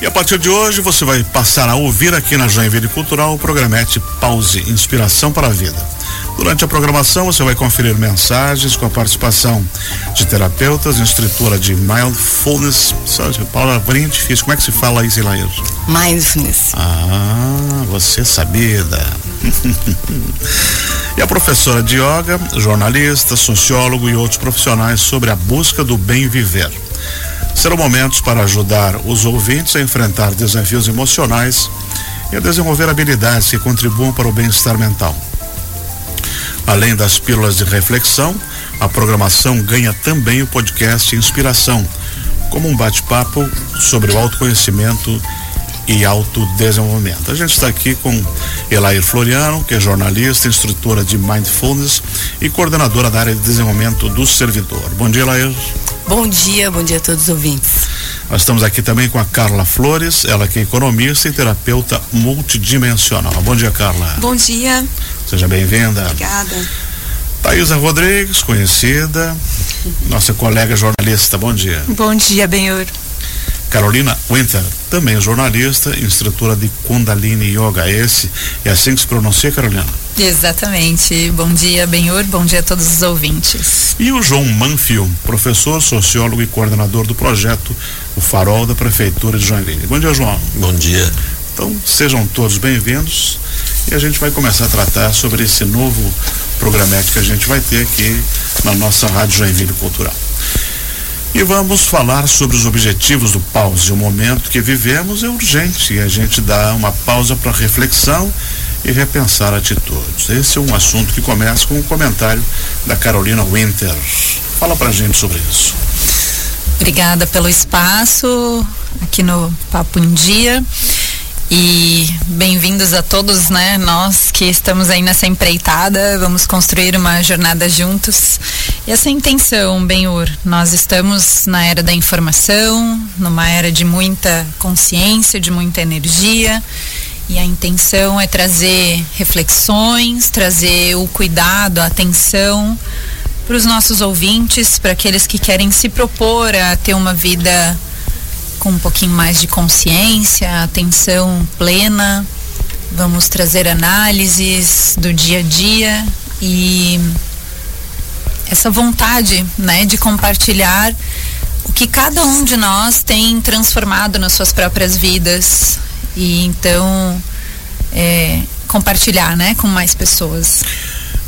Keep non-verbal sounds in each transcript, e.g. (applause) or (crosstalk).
E a partir de hoje você vai passar a ouvir aqui na Joinville Cultural o programete Pause Inspiração para a Vida. Durante a programação você vai conferir mensagens com a participação de terapeutas, instrutora de mindfulness, palavrinha difícil, como é que se fala isso, Ilair? Mindfulness. Ah, você sabida. (laughs) e a professora de yoga, jornalista, sociólogo e outros profissionais sobre a busca do bem viver. Serão momentos para ajudar os ouvintes a enfrentar desafios emocionais e a desenvolver habilidades que contribuam para o bem-estar mental. Além das pílulas de reflexão, a programação ganha também o podcast Inspiração, como um bate-papo sobre o autoconhecimento e autodesenvolvimento. A gente está aqui com Elair Floriano, que é jornalista, instrutora de Mindfulness e coordenadora da área de desenvolvimento do servidor. Bom dia, Elair. Bom dia, bom dia a todos os ouvintes. Nós estamos aqui também com a Carla Flores, ela que é economista e terapeuta multidimensional. Bom dia, Carla. Bom dia. Seja bem-vinda. Obrigada. Thaisa Rodrigues, conhecida, nossa colega jornalista. Bom dia. Bom dia, Benhor. Carolina Winter, também jornalista, instrutora de Kundalini Yoga. Esse é assim que se pronuncia, Carolina? Exatamente. Bom dia, Benhur. Bom dia a todos os ouvintes. E o João Manfio, professor, sociólogo e coordenador do projeto O Farol da Prefeitura de Joinville. Bom dia, João. Bom dia. Então, sejam todos bem-vindos e a gente vai começar a tratar sobre esse novo programete que a gente vai ter aqui na nossa Rádio Joinville Cultural. E vamos falar sobre os objetivos do pause. O momento que vivemos é urgente e a gente dá uma pausa para reflexão e repensar atitudes. Esse é um assunto que começa com um comentário da Carolina Winter. Fala pra gente sobre isso. Obrigada pelo espaço aqui no Papo em Dia. E bem-vindos a todos, né? Nós que estamos aí nessa empreitada, vamos construir uma jornada juntos. Essa intenção, Benhur, nós estamos na era da informação, numa era de muita consciência, de muita energia. E a intenção é trazer reflexões, trazer o cuidado, a atenção para os nossos ouvintes, para aqueles que querem se propor a ter uma vida com um pouquinho mais de consciência, atenção plena. Vamos trazer análises do dia a dia e essa vontade, né, de compartilhar o que cada um de nós tem transformado nas suas próprias vidas e então é, compartilhar, né, com mais pessoas.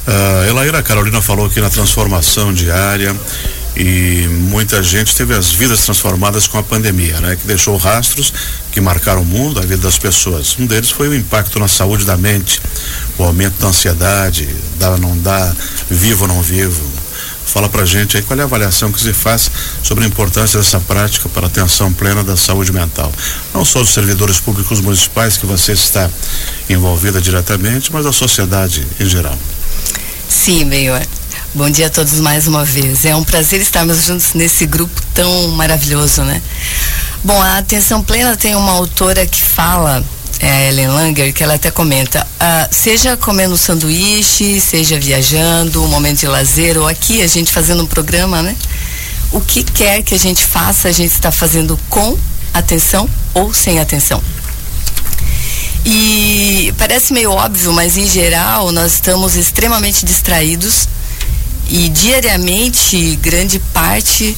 Uh, Elaíra Carolina falou aqui na transformação diária e muita gente teve as vidas transformadas com a pandemia, né? Que deixou rastros que marcaram o mundo, a vida das pessoas. Um deles foi o impacto na saúde da mente, o aumento da ansiedade, dá não dá, vivo ou não vivo. Fala pra gente aí qual é a avaliação que se faz sobre a importância dessa prática para a atenção plena da saúde mental. Não só dos servidores públicos municipais que você está envolvida diretamente, mas da sociedade em geral. Sim, melhor. Bom dia a todos mais uma vez. É um prazer estarmos juntos nesse grupo tão maravilhoso, né? Bom, a atenção plena tem uma autora que fala, é a Ellen Langer, que ela até comenta, uh, seja comendo sanduíche, seja viajando, um momento de lazer, ou aqui a gente fazendo um programa, né? O que quer que a gente faça, a gente está fazendo com atenção ou sem atenção. E parece meio óbvio, mas em geral nós estamos extremamente distraídos e diariamente grande parte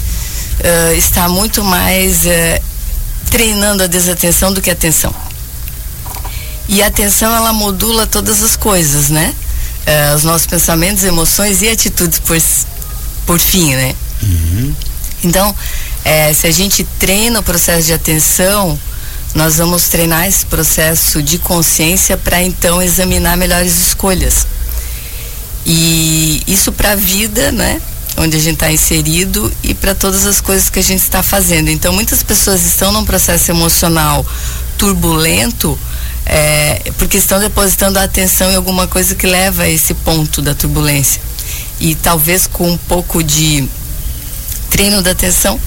uh, está muito mais uh, treinando a desatenção do que a atenção. E a atenção ela modula todas as coisas, né? Uh, os nossos pensamentos, emoções e atitudes por, por fim, né? Uhum. Então, eh, se a gente treina o processo de atenção, nós vamos treinar esse processo de consciência para então examinar melhores escolhas. E isso para a vida, né? Onde a gente está inserido e para todas as coisas que a gente está fazendo. Então, muitas pessoas estão num processo emocional turbulento é, porque estão depositando a atenção em alguma coisa que leva a esse ponto da turbulência. E talvez com um pouco de treino da atenção,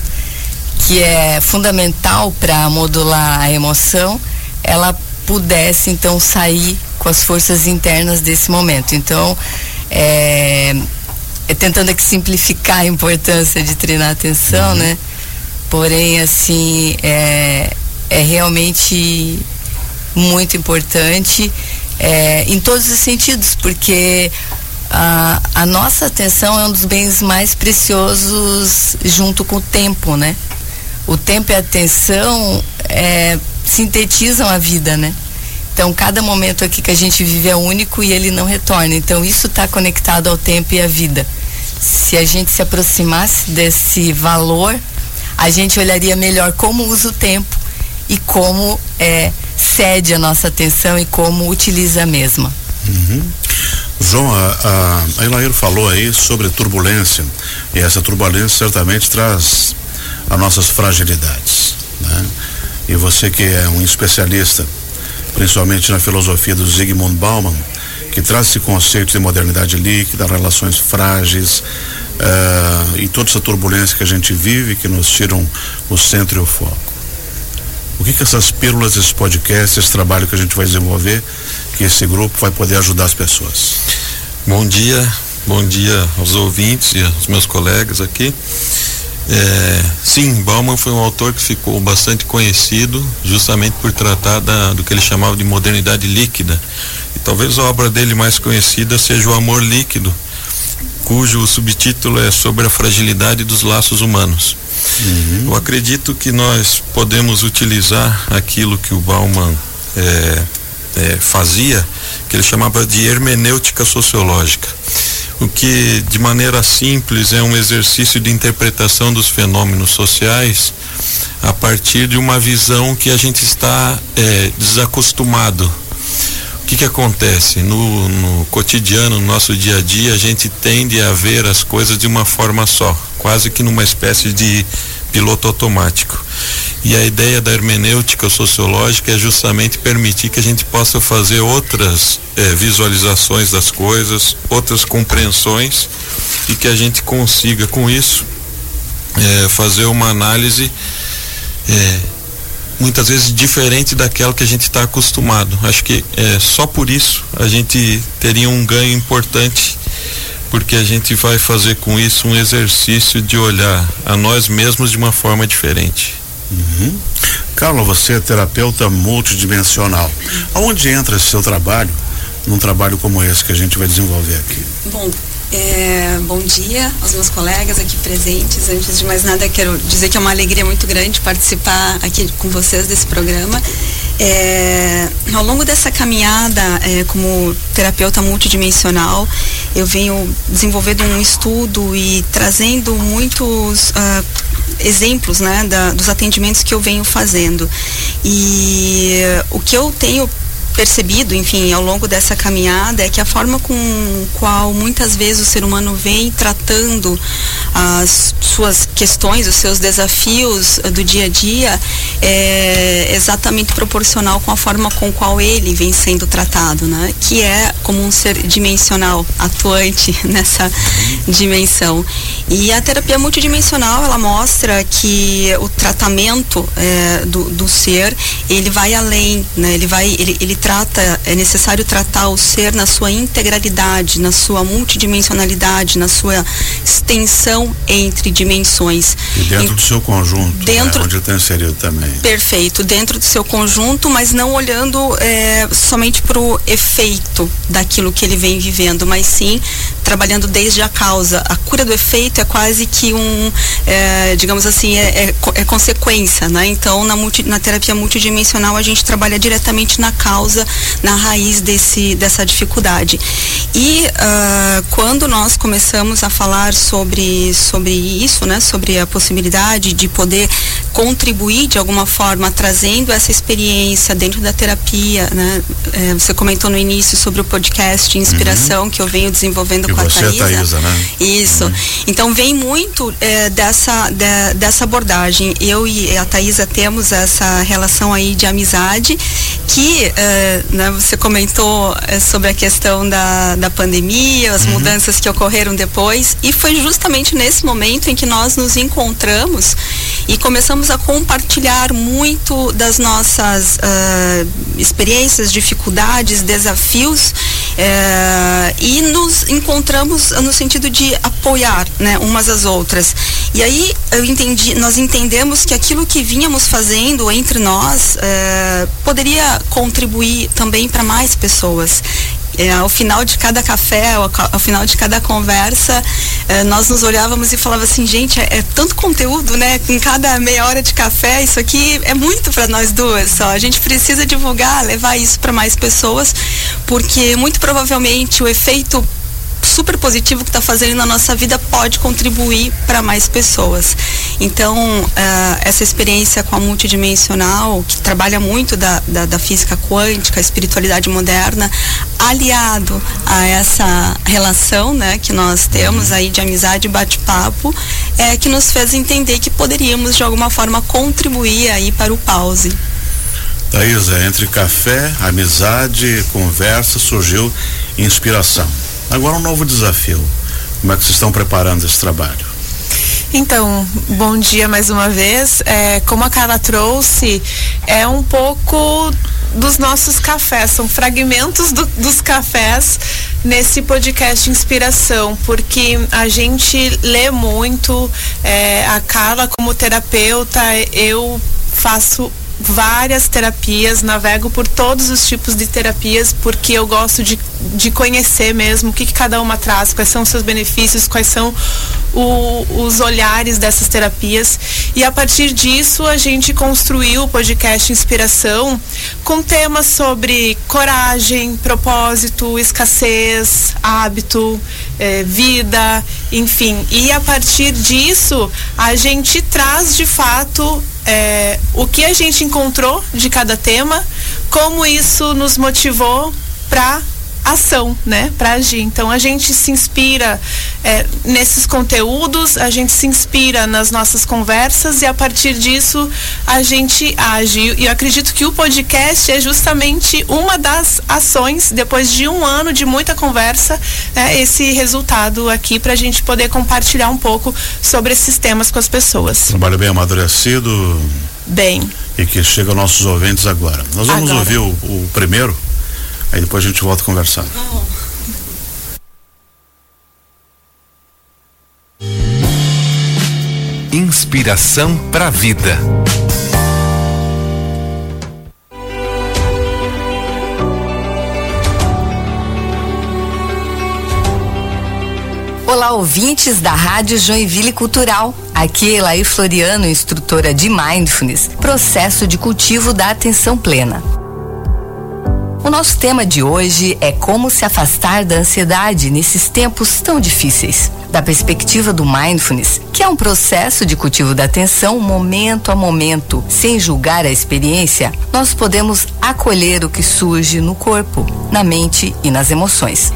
que é fundamental para modular a emoção, ela pudesse então sair com as forças internas desse momento. Então, é, é tentando aqui simplificar a importância de treinar a atenção, uhum. né? Porém, assim, é, é realmente muito importante é, em todos os sentidos, porque a, a nossa atenção é um dos bens mais preciosos junto com o tempo, né? O tempo e a atenção é, sintetizam a vida, né? Então, cada momento aqui que a gente vive é único e ele não retorna. Então, isso está conectado ao tempo e à vida. Se a gente se aproximasse desse valor, a gente olharia melhor como usa o tempo e como é, cede a nossa atenção e como utiliza a mesma. Uhum. João, a, a, Elair falou aí sobre turbulência e essa turbulência certamente traz as nossas fragilidades, né? E você que é um especialista, principalmente na filosofia do Zygmunt Bauman, que traz esse conceito de modernidade líquida, relações frágeis uh, e toda essa turbulência que a gente vive que nos tiram o centro e o foco. O que que essas pílulas, esse podcast, esse trabalho que a gente vai desenvolver, que esse grupo vai poder ajudar as pessoas? Bom dia, bom dia aos ouvintes e aos meus colegas aqui. É, sim, Bauman foi um autor que ficou bastante conhecido justamente por tratar da, do que ele chamava de modernidade líquida. E talvez a obra dele mais conhecida seja O Amor Líquido, cujo subtítulo é Sobre a Fragilidade dos Laços Humanos. Uhum. Eu acredito que nós podemos utilizar aquilo que o Bauman é, é, fazia, que ele chamava de hermenêutica sociológica o que de maneira simples é um exercício de interpretação dos fenômenos sociais a partir de uma visão que a gente está é, desacostumado. Que, que acontece? No, no cotidiano, no nosso dia a dia, a gente tende a ver as coisas de uma forma só, quase que numa espécie de piloto automático. E a ideia da hermenêutica sociológica é justamente permitir que a gente possa fazer outras é, visualizações das coisas, outras compreensões e que a gente consiga com isso é, fazer uma análise é, muitas vezes diferente daquela que a gente está acostumado. Acho que é, só por isso a gente teria um ganho importante porque a gente vai fazer com isso um exercício de olhar a nós mesmos de uma forma diferente. Uhum. Carla, você é terapeuta multidimensional. Aonde entra esse seu trabalho, num trabalho como esse que a gente vai desenvolver aqui? Bom, é, bom dia aos meus colegas aqui presentes. Antes de mais nada, quero dizer que é uma alegria muito grande participar aqui com vocês desse programa. É, ao longo dessa caminhada é, como terapeuta multidimensional, eu venho desenvolvendo um estudo e trazendo muitos uh, exemplos né, da, dos atendimentos que eu venho fazendo. E o que eu tenho percebido, enfim, ao longo dessa caminhada é que a forma com qual muitas vezes o ser humano vem tratando as suas questões, os seus desafios do dia a dia é exatamente proporcional com a forma com qual ele vem sendo tratado, né? Que é como um ser dimensional, atuante (laughs) nessa dimensão. E a terapia multidimensional, ela mostra que o tratamento é, do, do ser, ele vai além, né? Ele vai, ele, ele trata, é necessário tratar o ser na sua integralidade, na sua multidimensionalidade, na sua extensão entre dimensões. E dentro e, do seu conjunto, né, dentro, né? onde está inserido também. Perfeito, dentro do seu conjunto, mas não olhando é, somente para o efeito daquilo que ele vem vivendo, mas sim trabalhando desde a causa. A cura do efeito é quase que um, é, digamos assim, é, é, é, consequência, né? Então, na, multi, na terapia multidimensional, a gente trabalha diretamente na causa na raiz desse, dessa dificuldade. E uh, quando nós começamos a falar sobre, sobre isso, né, sobre a possibilidade de poder contribuir de alguma forma, trazendo essa experiência dentro da terapia, né, é, você comentou no início sobre o podcast Inspiração uhum. que eu venho desenvolvendo com a Thaisa. É Thaisa né? Isso. Uhum. Então vem muito é, dessa, de, dessa abordagem. Eu e a Thaisa temos essa relação aí de amizade que uh, né, você comentou é, sobre a questão da, da pandemia, as uhum. mudanças que ocorreram depois, e foi justamente nesse momento em que nós nos encontramos e começamos a compartilhar muito das nossas uh, experiências, dificuldades, desafios uh, e nos encontramos no sentido de apoiar, né, umas às outras. E aí eu entendi, nós entendemos que aquilo que vínhamos fazendo entre nós uh, poderia contribuir também para mais pessoas. É, ao final de cada café, ao, ao final de cada conversa, é, nós nos olhávamos e falava assim, gente, é, é, tanto conteúdo, né? Em cada meia hora de café, isso aqui é muito para nós duas só. A gente precisa divulgar, levar isso para mais pessoas, porque muito provavelmente o efeito super positivo que está fazendo na nossa vida pode contribuir para mais pessoas. Então, uh, essa experiência com a multidimensional, que trabalha muito da, da, da física quântica, a espiritualidade moderna, aliado a essa relação né, que nós temos aí de amizade e bate-papo, é que nos fez entender que poderíamos de alguma forma contribuir aí para o pause. Thaisa, entre café, amizade, conversa, surgiu inspiração. Agora um novo desafio. Como é que vocês estão preparando esse trabalho? Então, bom dia mais uma vez. É, como a Carla trouxe, é um pouco dos nossos cafés, são fragmentos do, dos cafés nesse podcast Inspiração, porque a gente lê muito, é, a Carla como terapeuta, eu faço várias terapias, navego por todos os tipos de terapias, porque eu gosto de, de conhecer mesmo o que, que cada uma traz, quais são os seus benefícios, quais são o, os olhares dessas terapias. E a partir disso, a gente construiu o podcast Inspiração com temas sobre coragem, propósito, escassez, hábito, eh, vida, enfim. E a partir disso, a gente traz de fato é, o que a gente encontrou de cada tema, como isso nos motivou para ação, né, para agir. Então a gente se inspira é, nesses conteúdos, a gente se inspira nas nossas conversas e a partir disso a gente age. E eu acredito que o podcast é justamente uma das ações depois de um ano de muita conversa, né, esse resultado aqui para a gente poder compartilhar um pouco sobre esses temas com as pessoas. Trabalho bem amadurecido. Bem. E que chega aos nossos ouvintes agora. Nós vamos agora. ouvir o, o primeiro Aí depois a gente volta a conversar. Inspiração para a vida. Olá, ouvintes da Rádio Joinville Cultural. Aqui é Elaí Floriano, instrutora de Mindfulness, processo de cultivo da atenção plena. O nosso tema de hoje é como se afastar da ansiedade nesses tempos tão difíceis. Da perspectiva do mindfulness, que é um processo de cultivo da atenção momento a momento, sem julgar a experiência, nós podemos acolher o que surge no corpo, na mente e nas emoções.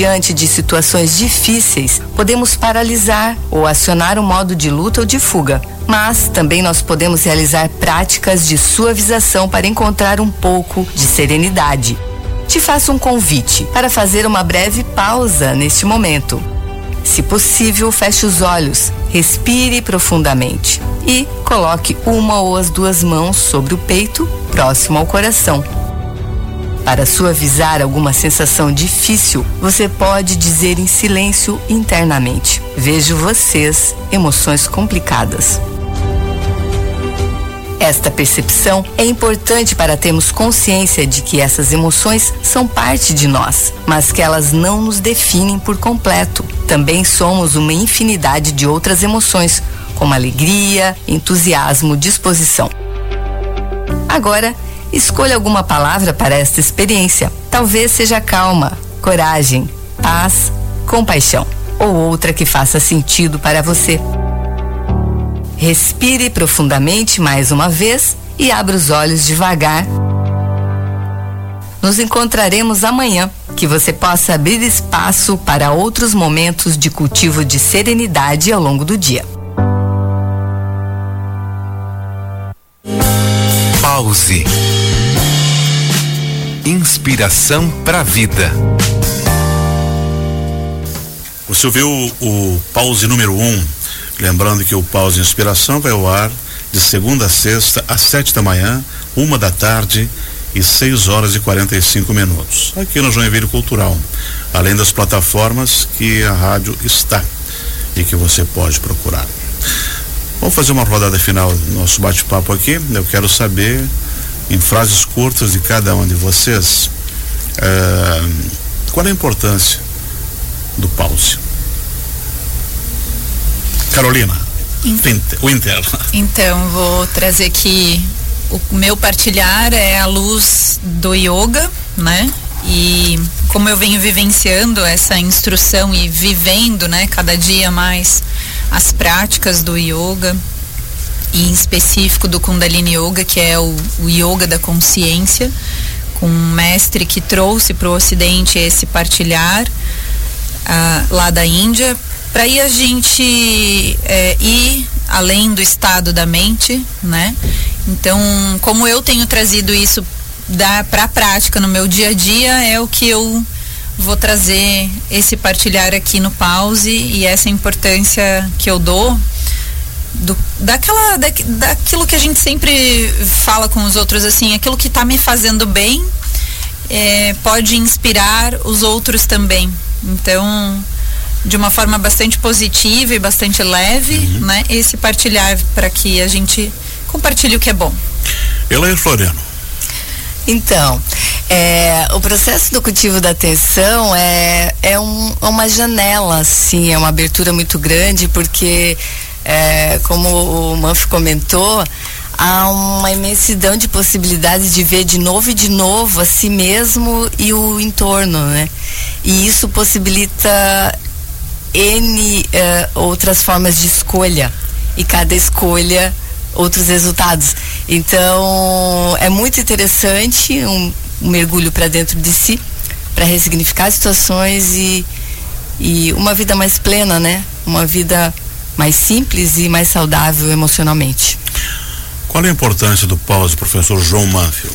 Diante de situações difíceis, podemos paralisar ou acionar o modo de luta ou de fuga, mas também nós podemos realizar práticas de suavização para encontrar um pouco de serenidade. Te faço um convite para fazer uma breve pausa neste momento. Se possível, feche os olhos, respire profundamente e coloque uma ou as duas mãos sobre o peito, próximo ao coração para suavizar alguma sensação difícil, você pode dizer em silêncio internamente: Vejo vocês, emoções complicadas. Esta percepção é importante para termos consciência de que essas emoções são parte de nós, mas que elas não nos definem por completo. Também somos uma infinidade de outras emoções, como alegria, entusiasmo, disposição. Agora, Escolha alguma palavra para esta experiência. Talvez seja calma, coragem, paz, compaixão ou outra que faça sentido para você. Respire profundamente mais uma vez e abra os olhos devagar. Nos encontraremos amanhã. Que você possa abrir espaço para outros momentos de cultivo de serenidade ao longo do dia. Inspiração para a vida. Você ouviu o pause número um, Lembrando que o Pause Inspiração vai ao ar de segunda a sexta, às sete da manhã, uma da tarde e 6 horas e 45 minutos. Aqui no Joinville Cultural. Além das plataformas que a rádio está e que você pode procurar. Vamos fazer uma rodada final do nosso bate-papo aqui. Eu quero saber, em frases curtas de cada um de vocês, eh, qual é a importância do pause. Carolina, Winter. Winter. Então, vou trazer aqui o meu partilhar é a luz do yoga, né? E como eu venho vivenciando essa instrução e vivendo, né, cada dia mais as práticas do yoga, e em específico do Kundalini Yoga, que é o, o yoga da consciência, com um mestre que trouxe para o Ocidente esse partilhar uh, lá da Índia, para aí a gente é, ir além do estado da mente, né? Então, como eu tenho trazido isso para a prática no meu dia a dia, é o que eu vou trazer esse partilhar aqui no pause e essa importância que eu dou do, daquela, da, daquilo que a gente sempre fala com os outros assim, aquilo que está me fazendo bem é, pode inspirar os outros também. Então, de uma forma bastante positiva e bastante leve, uhum. né? Esse partilhar para que a gente compartilhe o que é bom. Elaine Floriano. Então, é, o processo do cultivo da atenção é, é um, uma janela, sim, é uma abertura muito grande, porque, é, como o Manf comentou, há uma imensidão de possibilidades de ver de novo e de novo a si mesmo e o entorno, né? E isso possibilita N uh, outras formas de escolha e cada escolha outros resultados. Então é muito interessante um, um mergulho para dentro de si para ressignificar situações e, e uma vida mais plena, né? Uma vida mais simples e mais saudável emocionalmente. Qual é a importância do pause, professor João Manfield?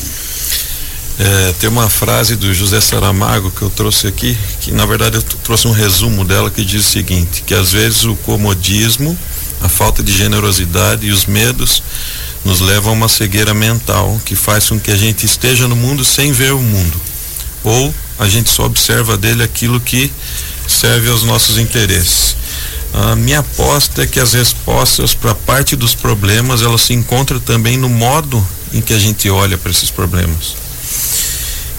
É, tem uma frase do José Saramago que eu trouxe aqui, que na verdade eu trouxe um resumo dela que diz o seguinte, que às vezes o comodismo, a falta de generosidade e os medos nos levam a uma cegueira mental que faz com que a gente esteja no mundo sem ver o mundo. Ou a gente só observa dele aquilo que serve aos nossos interesses. A minha aposta é que as respostas para parte dos problemas elas se encontram também no modo em que a gente olha para esses problemas.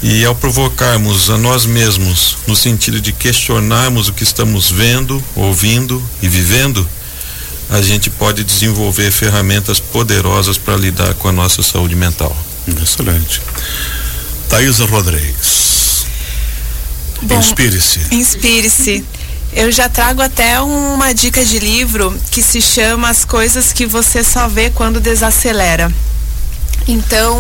E ao provocarmos a nós mesmos, no sentido de questionarmos o que estamos vendo, ouvindo e vivendo, a gente pode desenvolver ferramentas poderosas para lidar com a nossa saúde mental. Excelente. Thaisa Rodrigues. Inspire-se. Inspire-se. Eu já trago até uma dica de livro que se chama As Coisas que Você Só Vê Quando Desacelera. Então,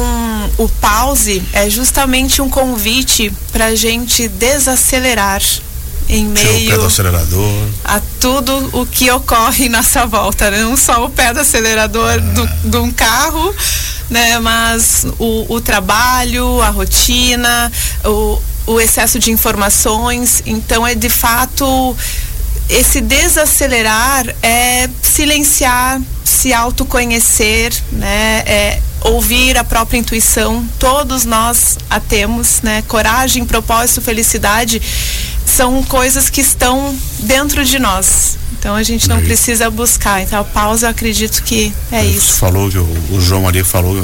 o pause é justamente um convite para a gente desacelerar em meio a tudo o que ocorre em nossa volta, né? não só o pé do acelerador ah. do, de um carro, né? Mas o, o trabalho, a rotina, o, o excesso de informações. Então é de fato esse desacelerar é silenciar, se autoconhecer, né? É ouvir a própria intuição. Todos nós a temos, né? Coragem, propósito, felicidade são coisas que estão dentro de nós. Então a gente não precisa buscar. Então a pausa eu acredito que é isso. Você falou que o, o, João ali falou,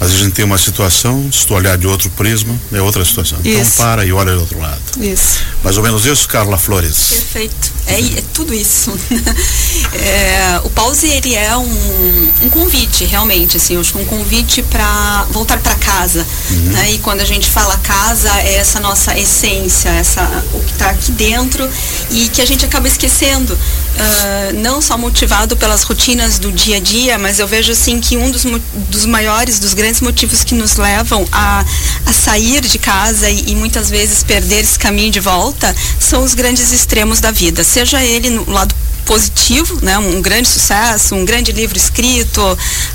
às vezes a gente tem uma situação, se tu olhar de outro prisma, é outra situação. Então isso. Então para e olha do outro lado. Isso. Mais ou menos isso, Carla Flores. Perfeito. É, é tudo isso. (laughs) é, o pause ele é um, um convite, realmente, assim, acho que um convite para voltar para casa. Uhum. Né? E quando a gente fala casa, é essa nossa essência, essa, o que está aqui dentro e que a gente acaba esquecendo uh, não só motivado pelas rotinas do dia a dia, mas eu vejo assim que um dos, dos maiores, dos grandes motivos que nos levam a, a sair de casa e, e muitas vezes perder esse caminho de volta são os grandes extremos da vida, seja ele no lado positivo, né? um grande sucesso, um grande livro escrito,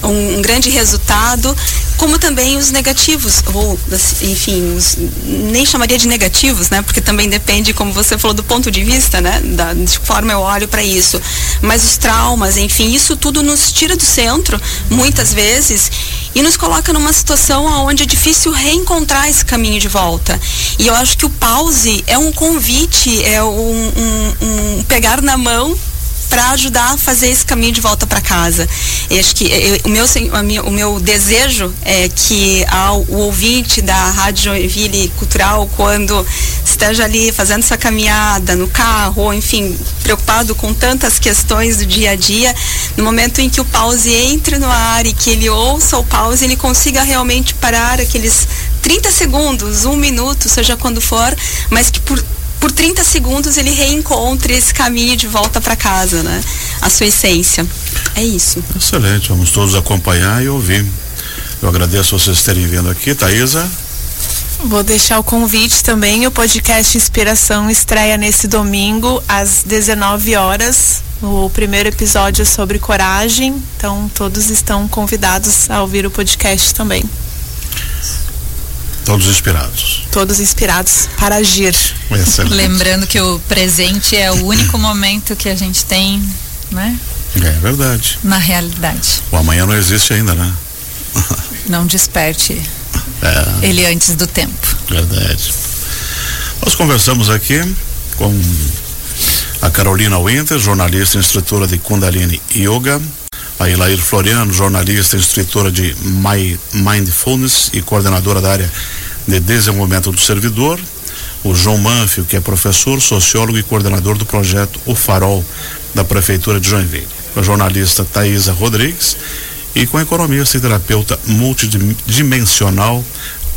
um, um grande resultado, como também os negativos, ou enfim, os, nem chamaria de negativos, né? Porque também depende, como você falou, do ponto de vista, né? Da, de que forma eu olho para isso. Mas os traumas, enfim, isso tudo nos tira do centro, muitas vezes, e nos coloca numa situação onde é difícil reencontrar esse caminho de volta. E eu acho que o pause é um convite, é um, um, um pegar na mão para ajudar a fazer esse caminho de volta para casa. Eu acho que eu, o, meu, o meu desejo é que ao, o ouvinte da Rádio Joinville Cultural, quando esteja ali fazendo essa caminhada no carro, ou enfim, preocupado com tantas questões do dia a dia, no momento em que o pause entre no ar e que ele ouça o pause, ele consiga realmente parar aqueles 30 segundos, um minuto, seja quando for, mas que por por 30 segundos ele reencontre esse caminho de volta para casa, né? A sua essência. É isso. Excelente, vamos todos acompanhar e ouvir. Eu agradeço vocês terem vindo aqui, Thaisa. Vou deixar o convite também. O podcast Inspiração estreia nesse domingo às 19 horas. O primeiro episódio é sobre coragem. Então todos estão convidados a ouvir o podcast também. Todos inspirados. Todos inspirados para agir. Excelente. Lembrando que o presente é o único momento que a gente tem, né? É verdade. Na realidade. O amanhã não existe ainda, né? (laughs) Não desperte é. ele antes do tempo. Verdade. Nós conversamos aqui com a Carolina Winter, jornalista e instrutora de Kundalini Yoga, a Ilair Floriano, jornalista e instrutora de My Mindfulness e coordenadora da área de desenvolvimento do servidor, o João Manfio, que é professor, sociólogo e coordenador do projeto O Farol da Prefeitura de Joinville, a jornalista Thaisa Rodrigues e com a economista e terapeuta multidimensional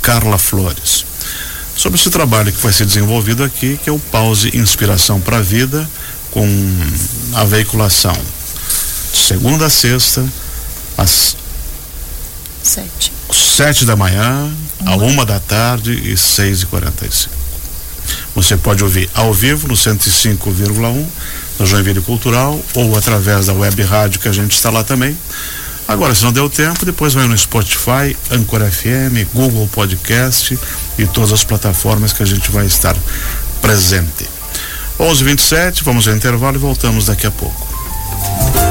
Carla Flores. Sobre esse trabalho que vai ser desenvolvido aqui, que é o Pause Inspiração para a Vida, com a veiculação segunda a sexta, às sete, sete da manhã, uma. a uma da tarde e seis e quarenta e cinco. Você pode ouvir ao vivo no 105,1 na Joinville Cultural ou através da web rádio que a gente está lá também. Agora, se não deu tempo, depois vai no Spotify, Anchor FM, Google Podcast e todas as plataformas que a gente vai estar presente. 11:27, vamos ao intervalo e voltamos daqui a pouco.